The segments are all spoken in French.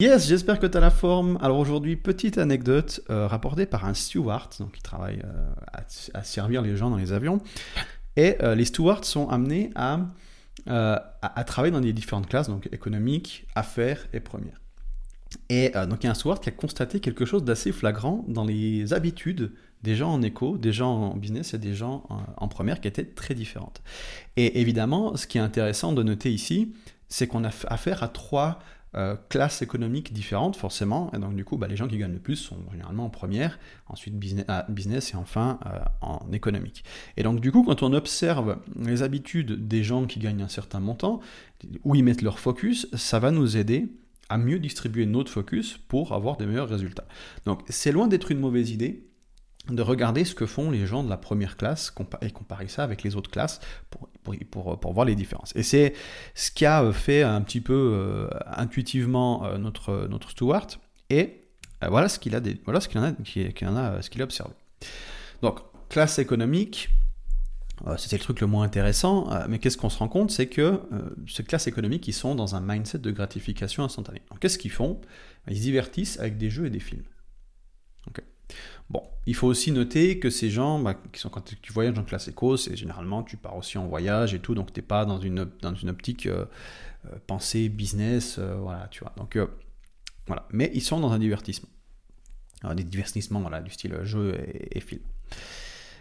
Yes, j'espère que tu as la forme. Alors aujourd'hui, petite anecdote euh, rapportée par un steward, donc qui travaille euh, à, servir les gens dans les avions. Et euh, les stewards sont amenés à, à, travailler dans les différentes classes, donc économique, affaires et première. Et donc il y a un steward qui a constaté quelque chose d'assez flagrant dans les habitudes des gens en éco, des gens en business et des gens en première qui étaient très différentes. Et évidemment, ce qui est intéressant de noter ici, c'est qu'on a affaire à trois euh, classes économiques différentes, forcément. Et donc, du coup, bah, les gens qui gagnent le plus sont généralement en première, ensuite business, ah, business et enfin euh, en économique. Et donc, du coup, quand on observe les habitudes des gens qui gagnent un certain montant, où ils mettent leur focus, ça va nous aider à mieux distribuer notre focus pour avoir des meilleurs résultats. Donc, c'est loin d'être une mauvaise idée de regarder ce que font les gens de la première classe et comparer ça avec les autres classes pour, pour, voir les différences. Et c'est ce qui a fait un petit peu euh, intuitivement euh, notre, notre Stewart, et euh, voilà ce qu'il a, voilà ce qu'il en qu'il a, ce qu'il a observé. Donc, classe économique, c'était le truc le moins intéressant, mais qu'est-ce qu'on se rend compte C'est que ces classes économiques, ils sont dans un mindset de gratification instantanée. Donc, qu'est-ce qu'ils font? Ils se divertissent avec des jeux et des films. Ok Bon, il faut aussi noter que ces gens, bah, qui sont, quand tu voyages en classe éco, c'est généralement tu pars aussi en voyage et tout, donc tu n'es pas dans une, dans une optique euh, euh, pensée business, euh, voilà, tu vois. Donc voilà, mais ils sont dans un divertissement, des divertissements voilà, du style jeu et, film.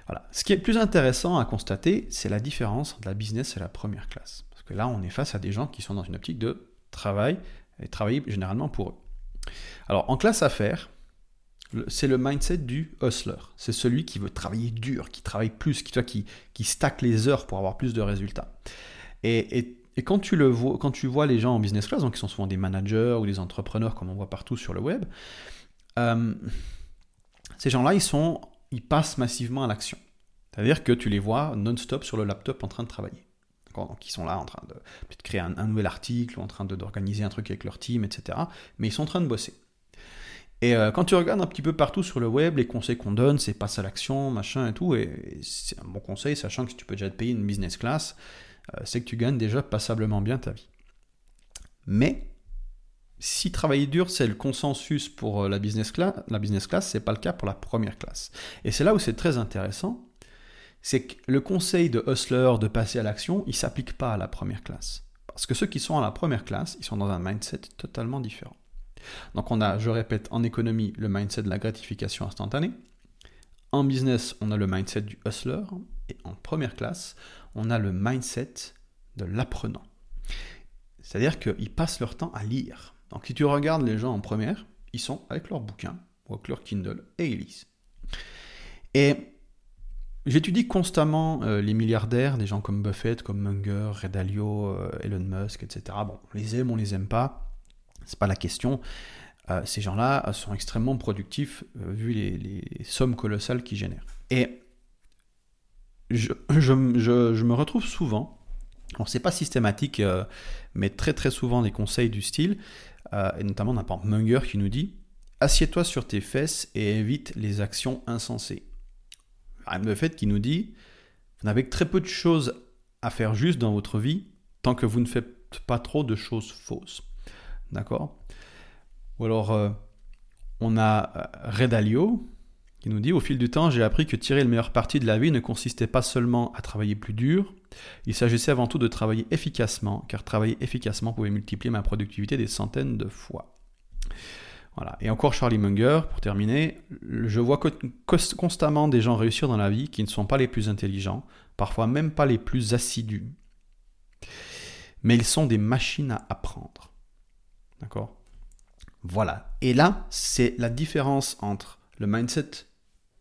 Voilà. Ce qui est plus intéressant à constater, c'est la différence entre la business et la première classe. Parce que là, on est face à des gens qui sont dans une optique de travail et travailler généralement pour eux. Alors, en classe affaires, c'est le mindset du hustler. C'est celui qui veut travailler dur, qui travaille plus, qui, qui, qui stack les heures pour avoir plus de résultats. Et, quand, tu le vois, quand tu vois les gens en business class, donc qui sont souvent des managers ou des entrepreneurs comme on voit partout sur le web, euh, ces gens-là, ils, ils passent massivement à l'action. C'est-à-dire que tu les vois non-stop sur le laptop en train de travailler. Donc ils sont là en train de, de créer un, nouvel article ou en train d'organiser un truc avec leur team, etc. Mais ils sont en train de bosser. Et euh, quand tu regardes un petit peu partout sur le web, les conseils qu'on donne, c'est passe à l'action, machin et tout. Et, c'est un bon conseil, sachant que si tu peux déjà te payer une business class, euh, c'est que tu gagnes déjà passablement bien ta vie. Mais si travailler dur, c'est le consensus pour euh, la business class, la business class, c'est pas le cas pour la première classe. Et c'est là où c'est très intéressant, c'est que le conseil de hustler de passer à l'action, il s'applique pas à la première classe. Parce que ceux qui sont à la première classe, ils sont dans un mindset totalement différent. Donc on a, je répète, en économie, le mindset de la gratification instantanée. En business, on a le mindset du hustler. Et en première classe, on a le mindset de l'apprenant. C'est-à-dire qu'ils passent leur temps à lire. Donc si tu regardes les gens en première, ils sont avec leur bouquin ou avec leur Kindle et ils lisent. Et J'étudie constamment euh, les milliardaires, des gens comme Buffett, comme Munger, Red Dalio, euh, Elon Musk, etc. Bon, on les aime, on les aime pas c'est pas la question. Euh, ces gens-là sont extrêmement productifs euh, vu les, sommes colossales qu'ils génèrent. Et je, me retrouve souvent, alors c'est pas systématique, euh, mais très très souvent des conseils du style, et notamment d'un Munger qui nous dit Assieds-toi sur tes fesses et évite les actions insensées. Le fait qui nous dit Vous n'avez que très peu de choses à faire juste dans votre vie tant que vous ne faites pas trop de choses fausses. D'accord Ou alors, euh, on a euh, Redalio qui nous dit Au fil du temps, j'ai appris que tirer le meilleur parti de la vie ne consistait pas seulement à travailler plus dur, il s'agissait avant tout de travailler efficacement, car travailler efficacement pouvait multiplier ma productivité des centaines de fois. Voilà. Et encore Charlie Munger, pour terminer, je vois constamment des gens réussir dans la vie qui ne sont pas les plus intelligents, parfois même pas les plus assidus. Mais ils sont des machines à apprendre. D'accord Voilà. Et là, c'est la différence entre le mindset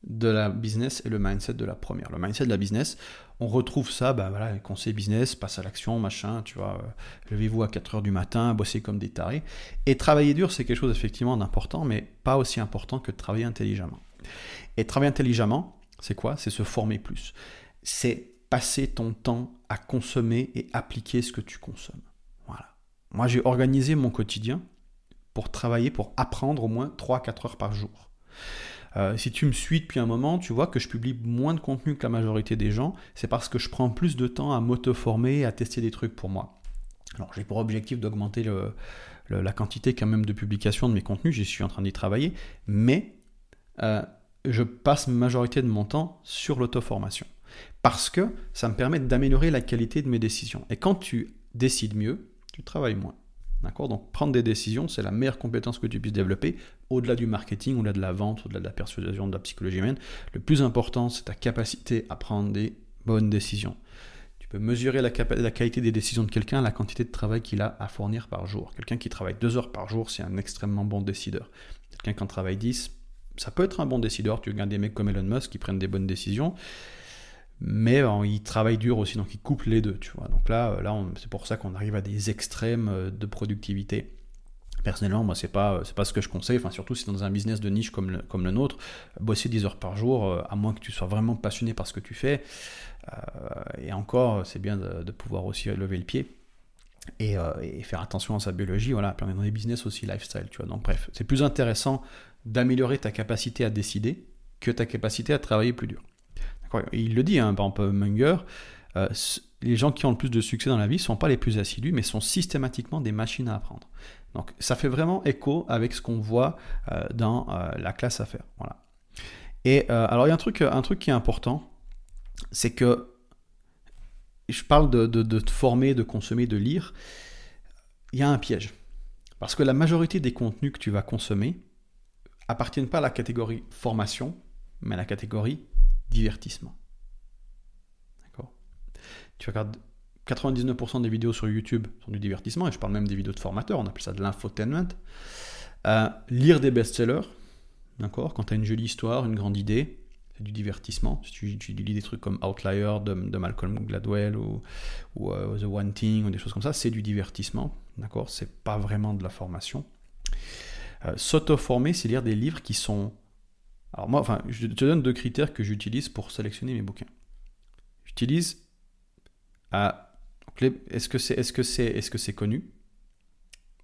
de la business et le mindset de la première. Le mindset de la business, on retrouve ça, bah voilà, conseil business, passe à l'action, machin, tu vois, euh, levez-vous à 4 heures du matin, bossez comme des tarés. Et travailler dur, c'est quelque chose effectivement d'important, mais pas aussi important que travailler intelligemment. Et travailler intelligemment, c'est quoi? C'est se former plus. C'est passer ton temps à consommer et appliquer ce que tu consommes. Moi, j'ai organisé mon quotidien pour travailler, pour apprendre au moins 3-4 heures par jour. Euh, si tu me suis depuis un moment, tu vois que je publie moins de contenu que la majorité des gens. C'est parce que je prends plus de temps à m'auto-former, à tester des trucs pour moi. Alors j'ai pour objectif d'augmenter la quantité quand même de publication de mes contenus, j'y suis en train d'y travailler, mais euh, je passe majorité de mon temps sur l'auto-formation. Parce que ça me permet d'améliorer la qualité de mes décisions. Et quand tu décides mieux, tu travailles moins. D'accord? Donc prendre des décisions, c'est la meilleure compétence que tu puisses développer, au-delà du marketing, au-delà de la vente, au-delà de la persuasion, de la psychologie humaine. Le plus important, c'est ta capacité à prendre des bonnes décisions. Tu peux mesurer la, qualité des décisions de quelqu'un, la quantité de travail qu'il a à fournir par jour. Quelqu'un qui travaille deux heures par jour, c'est un extrêmement bon décideur. Quelqu'un qui en travaille 10, ça peut être un bon décideur. Tu regardes des mecs comme Elon Musk qui prennent des bonnes décisions mais euh, il travaille dur aussi, donc il couple les deux, tu vois. Donc là, euh, là c'est pour ça qu'on arrive à des extrêmes euh, de productivité. Personnellement, moi, c'est pas, c'est pas ce que je conseille, enfin, surtout si dans un business de niche comme le, comme le nôtre, bosser 10 heures par jour, à moins que tu sois vraiment passionné par ce que tu fais. et encore, c'est bien de, pouvoir aussi lever le pied. Et, et, faire attention à sa biologie, voilà. Puis on est dans des business aussi lifestyle, tu vois. Donc bref, c'est plus intéressant d'améliorer ta capacité à décider que ta capacité à travailler plus dur il le dit, hein, par exemple Munger, euh, les gens qui ont le plus de succès dans la vie ne sont pas les plus assidus, mais sont systématiquement des machines à apprendre. Donc ça fait vraiment écho avec ce qu'on voit euh, dans euh, la classe à faire. Voilà. Et alors il y a un truc, un truc qui est important, c'est que je parle de, de, te former, de consommer, de lire. Il y a un piège. Parce que la majorité des contenus que tu vas consommer appartiennent pas à la catégorie formation, mais à la catégorie divertissement. D'accord? Tu regardes 99% des vidéos sur YouTube sont du divertissement, et je parle même des vidéos de formateurs, on appelle ça de l'infotainment. Euh, lire des best-sellers, d'accord? Quand tu as une jolie histoire, une grande idée, c'est du divertissement. Si tu, lis des trucs comme Outlier de, Malcolm Gladwell ou, euh, The One Thing ou des choses comme ça, c'est du divertissement, d'accord? C'est pas vraiment de la formation. Euh, s'auto-former, c'est lire des livres qui sont alors moi, enfin, je te donne deux critères que j'utilise pour sélectionner mes bouquins. J'utilise à est-ce que c'est est-ce que c'est est-ce que c'est connu?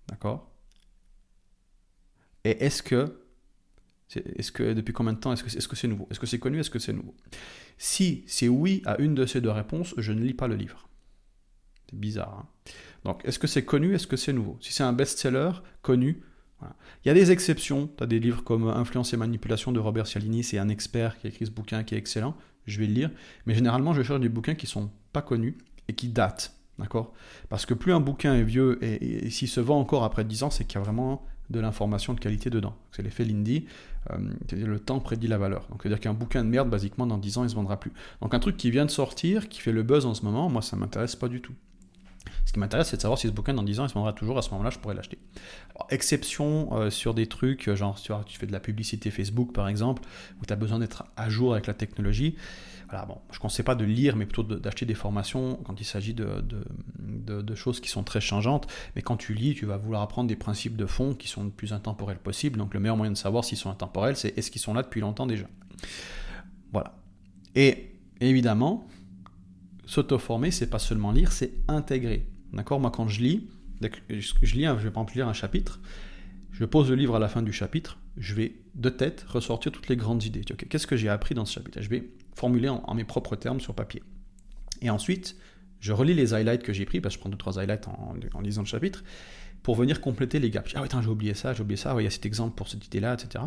D'accord? Et est-ce que est-ce que depuis combien de temps est-ce que est-ce que c'est nouveau? Est-ce que c'est connu? Est-ce que c'est nouveau? Si c'est oui à une de ces deux réponses, je ne lis pas le livre. C'est bizarre. Hein? Donc, est-ce que c'est connu? Est-ce que c'est nouveau? Si c'est un best-seller connu, il y a des exceptions. Tu as des livres comme Influence et manipulation de Robert Cialdini, c'est un expert qui a écrit ce bouquin qui est excellent. Je vais le lire. Mais généralement, je cherche des bouquins qui sont pas connus et qui datent. D'accord? Parce que plus un bouquin est vieux et, s'il se vend encore après 10 ans, c'est qu'il y a vraiment de l'information de qualité dedans. C'est l'effet Lindy. Euh, le temps prédit la valeur. Donc, c'est-à-dire qu'un bouquin de merde, basiquement, dans 10 ans, il se vendra plus. Donc, un truc qui vient de sortir, qui fait le buzz en ce moment, moi, ça m'intéresse pas du tout. Ce qui m'intéresse, c'est de savoir si ce bouquin dans 10 ans il se vendra toujours. À ce moment-là, je pourrais l'acheter. Exception euh, sur des trucs, euh, genre tu, fais de la publicité Facebook par exemple, où tu as besoin d'être à jour avec la technologie. Je ne conseille pas de lire, mais plutôt d'acheter des formations quand il s'agit de, choses qui sont très changeantes. Mais quand tu lis, tu vas vouloir apprendre des principes de fond qui sont le plus intemporels possible. Donc le meilleur moyen de savoir s'ils sont intemporels, c'est est-ce qu'ils sont là depuis longtemps déjà. Voilà. Et évidemment, s'auto-former, c'est pas seulement lire, c'est intégrer. D'accord Moi, quand je lis, je lis, je vais par exemple lire un chapitre, je pose le livre à la fin du chapitre, je vais de tête ressortir toutes les grandes idées. Qu'est-ce que j'ai appris dans ce chapitre? Je vais formuler en, mes propres termes sur papier. Et ensuite, je relis les highlights que j'ai pris, parce que je prends deux trois highlights en, lisant le chapitre, pour venir compléter les gaps. Ah oui, j'ai oublié ça, j'ai oublié ça, il y a cet exemple pour cette idée-là, etc.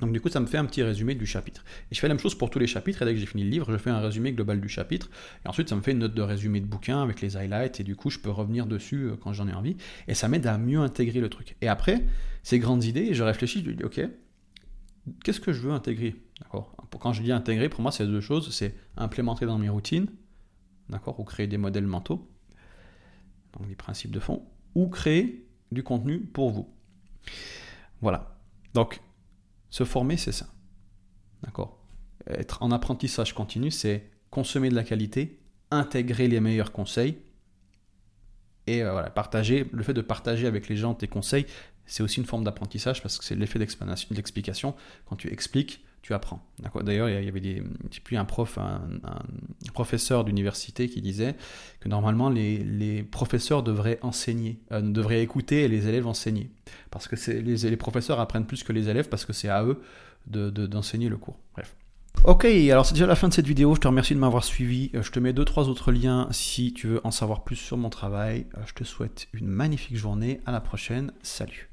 Donc du coup, ça me fait un petit résumé du chapitre. Et je fais la même chose pour tous les chapitres, et dès que j'ai fini le livre, je fais un résumé global du chapitre, et ensuite ça me fait une note de résumé de bouquin avec les highlights, et du coup, je peux revenir dessus euh, quand j'en ai envie, et ça m'aide à mieux intégrer le truc. Et après, ces grandes idées, je réfléchis, je dis, ok, qu'est-ce que je veux intégrer? D'accord? Quand je dis intégrer, pour moi, c'est deux choses, c'est implémenter dans mes routines, d'accord, ou créer des modèles mentaux, donc des principes de fond, ou créer du contenu pour vous. Voilà. Donc, se former, c'est ça. D'accord Être en apprentissage continu, c'est consommer de la qualité, intégrer les meilleurs conseils et euh, partager. Le fait de partager avec les gens tes conseils, c'est aussi une forme d'apprentissage parce que c'est l'effet d'explication. Quand tu expliques, tu apprends. D'ailleurs, il y avait des, un prof, un, professeur d'université qui disait que normalement les, professeurs devraient enseigner, euh, devraient écouter et les élèves enseigner. Parce que les, professeurs apprennent plus que les élèves parce que c'est à eux d'enseigner de, le cours. Bref. Ok, alors c'est déjà la fin de cette vidéo. Je te remercie de m'avoir suivi. Je te mets deux trois autres liens si tu veux en savoir plus sur mon travail. Je te souhaite une magnifique journée. À la prochaine. Salut.